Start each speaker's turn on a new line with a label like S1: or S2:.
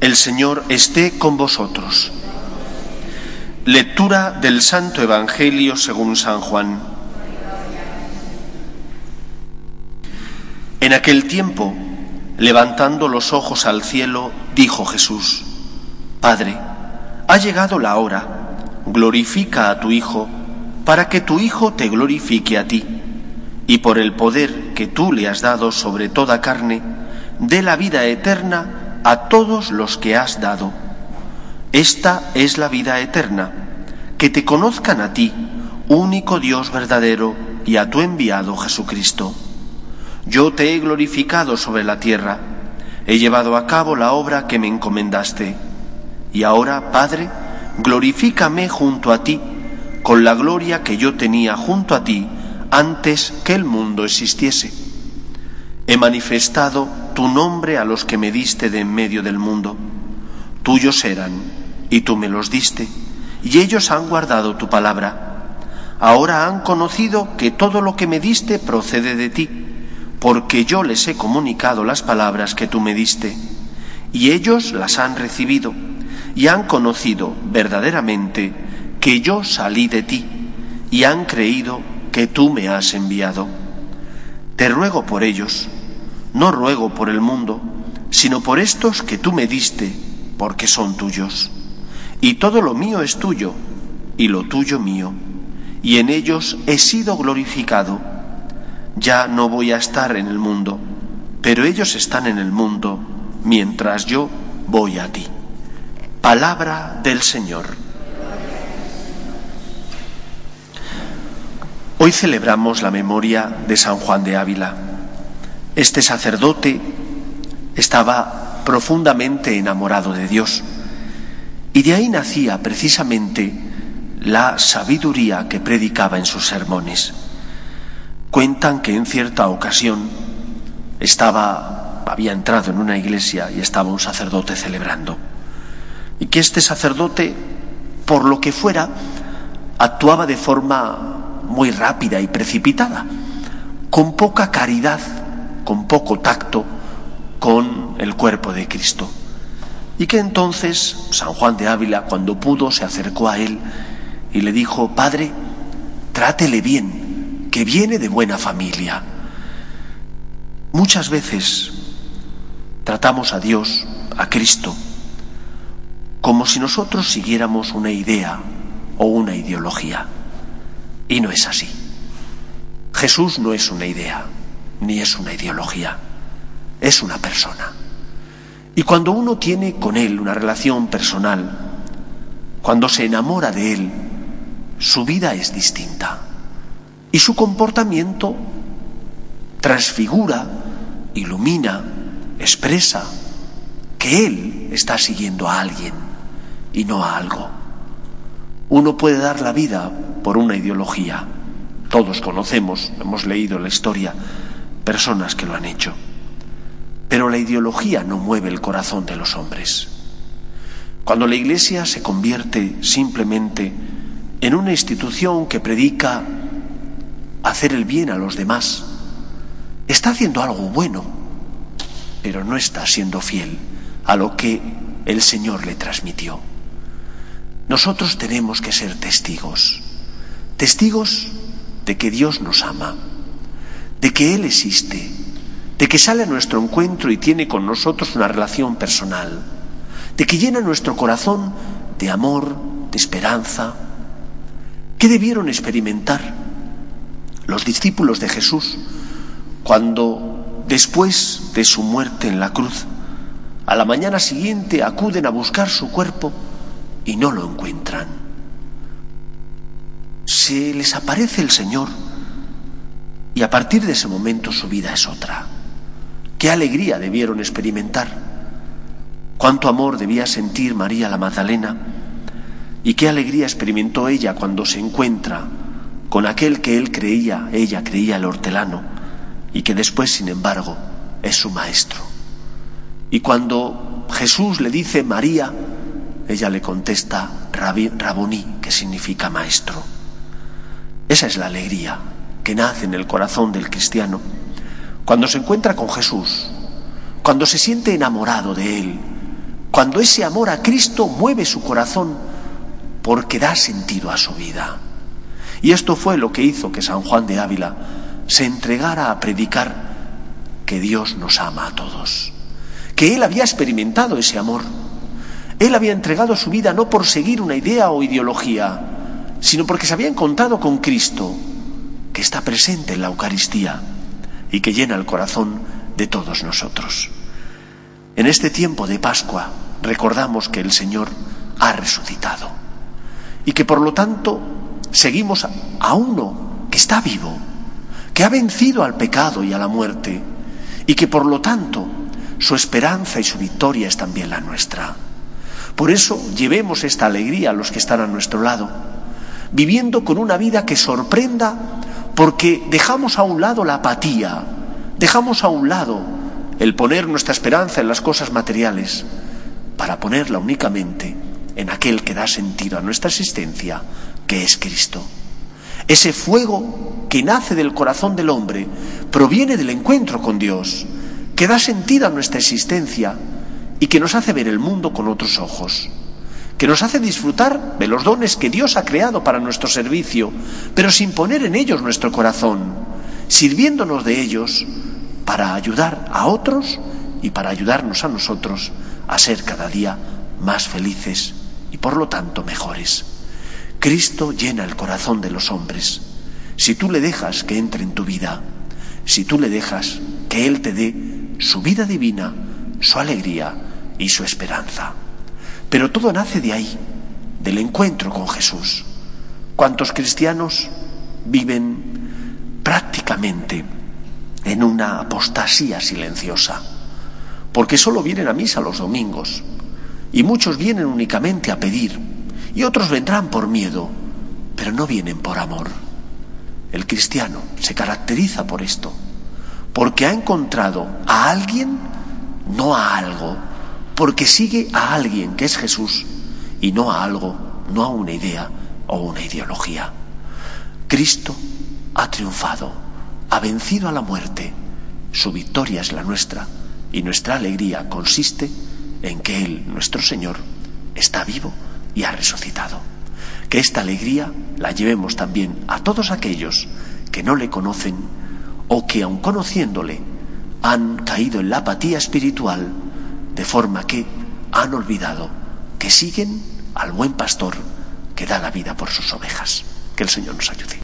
S1: El Señor esté con vosotros. Lectura del Santo Evangelio según San Juan. En aquel tiempo, levantando los ojos al cielo, dijo Jesús, Padre, ha llegado la hora, glorifica a tu Hijo, para que tu Hijo te glorifique a ti y por el poder que tú le has dado sobre toda carne, dé la vida eterna a todos los que has dado. Esta es la vida eterna, que te conozcan a ti, único Dios verdadero, y a tu enviado Jesucristo. Yo te he glorificado sobre la tierra, he llevado a cabo la obra que me encomendaste. Y ahora, Padre, glorifícame junto a ti, con la gloria que yo tenía junto a ti, antes que el mundo existiese. He manifestado tu nombre a los que me diste de en medio del mundo. Tuyos eran, y tú me los diste, y ellos han guardado tu palabra. Ahora han conocido que todo lo que me diste procede de ti, porque yo les he comunicado las palabras que tú me diste, y ellos las han recibido, y han conocido verdaderamente que yo salí de ti, y han creído que tú me has enviado. Te ruego por ellos, no ruego por el mundo, sino por estos que tú me diste, porque son tuyos. Y todo lo mío es tuyo, y lo tuyo mío, y en ellos he sido glorificado. Ya no voy a estar en el mundo, pero ellos están en el mundo, mientras yo voy a ti. Palabra del Señor. Hoy celebramos la memoria de San Juan de Ávila. Este sacerdote estaba profundamente enamorado de Dios y de ahí nacía precisamente la sabiduría que predicaba en sus sermones. Cuentan que en cierta ocasión estaba había entrado en una iglesia y estaba un sacerdote celebrando y que este sacerdote por lo que fuera actuaba de forma muy rápida y precipitada, con poca caridad, con poco tacto con el cuerpo de Cristo. Y que entonces San Juan de Ávila, cuando pudo, se acercó a él y le dijo, Padre, trátele bien, que viene de buena familia. Muchas veces tratamos a Dios, a Cristo, como si nosotros siguiéramos una idea o una ideología. Y no es así. Jesús no es una idea, ni es una ideología, es una persona. Y cuando uno tiene con Él una relación personal, cuando se enamora de Él, su vida es distinta. Y su comportamiento transfigura, ilumina, expresa que Él está siguiendo a alguien y no a algo. Uno puede dar la vida por una ideología. Todos conocemos, hemos leído la historia, personas que lo han hecho. Pero la ideología no mueve el corazón de los hombres. Cuando la Iglesia se convierte simplemente en una institución que predica hacer el bien a los demás, está haciendo algo bueno, pero no está siendo fiel a lo que el Señor le transmitió. Nosotros tenemos que ser testigos, testigos de que Dios nos ama, de que Él existe, de que sale a nuestro encuentro y tiene con nosotros una relación personal, de que llena nuestro corazón de amor, de esperanza. ¿Qué debieron experimentar los discípulos de Jesús cuando, después de su muerte en la cruz, a la mañana siguiente acuden a buscar su cuerpo? y no lo encuentran. Se les aparece el Señor y a partir de ese momento su vida es otra. Qué alegría debieron experimentar. Cuánto amor debía sentir María la Magdalena y qué alegría experimentó ella cuando se encuentra con aquel que él creía, ella creía el hortelano, y que después, sin embargo, es su maestro. Y cuando Jesús le dice María, ella le contesta Raboní, que significa maestro. Esa es la alegría que nace en el corazón del cristiano cuando se encuentra con Jesús, cuando se siente enamorado de Él, cuando ese amor a Cristo mueve su corazón porque da sentido a su vida. Y esto fue lo que hizo que San Juan de Ávila se entregara a predicar que Dios nos ama a todos, que Él había experimentado ese amor. Él había entregado su vida no por seguir una idea o ideología, sino porque se había encontrado con Cristo, que está presente en la Eucaristía y que llena el corazón de todos nosotros. En este tiempo de Pascua recordamos que el Señor ha resucitado y que por lo tanto seguimos a uno que está vivo, que ha vencido al pecado y a la muerte y que por lo tanto su esperanza y su victoria es también la nuestra. Por eso llevemos esta alegría a los que están a nuestro lado, viviendo con una vida que sorprenda porque dejamos a un lado la apatía, dejamos a un lado el poner nuestra esperanza en las cosas materiales para ponerla únicamente en aquel que da sentido a nuestra existencia, que es Cristo. Ese fuego que nace del corazón del hombre proviene del encuentro con Dios, que da sentido a nuestra existencia y que nos hace ver el mundo con otros ojos, que nos hace disfrutar de los dones que Dios ha creado para nuestro servicio, pero sin poner en ellos nuestro corazón, sirviéndonos de ellos para ayudar a otros y para ayudarnos a nosotros a ser cada día más felices y por lo tanto mejores. Cristo llena el corazón de los hombres. Si tú le dejas que entre en tu vida, si tú le dejas que Él te dé su vida divina, su alegría y su esperanza. Pero todo nace de ahí, del encuentro con Jesús. ¿Cuántos cristianos viven prácticamente en una apostasía silenciosa? Porque solo vienen a misa los domingos y muchos vienen únicamente a pedir y otros vendrán por miedo, pero no vienen por amor. El cristiano se caracteriza por esto, porque ha encontrado a alguien, no a algo, porque sigue a alguien que es Jesús y no a algo, no a una idea o una ideología. Cristo ha triunfado, ha vencido a la muerte, su victoria es la nuestra y nuestra alegría consiste en que Él, nuestro Señor, está vivo y ha resucitado. Que esta alegría la llevemos también a todos aquellos que no le conocen o que aun conociéndole han caído en la apatía espiritual de forma que han olvidado que siguen al buen pastor que da la vida por sus ovejas. Que el Señor nos ayude.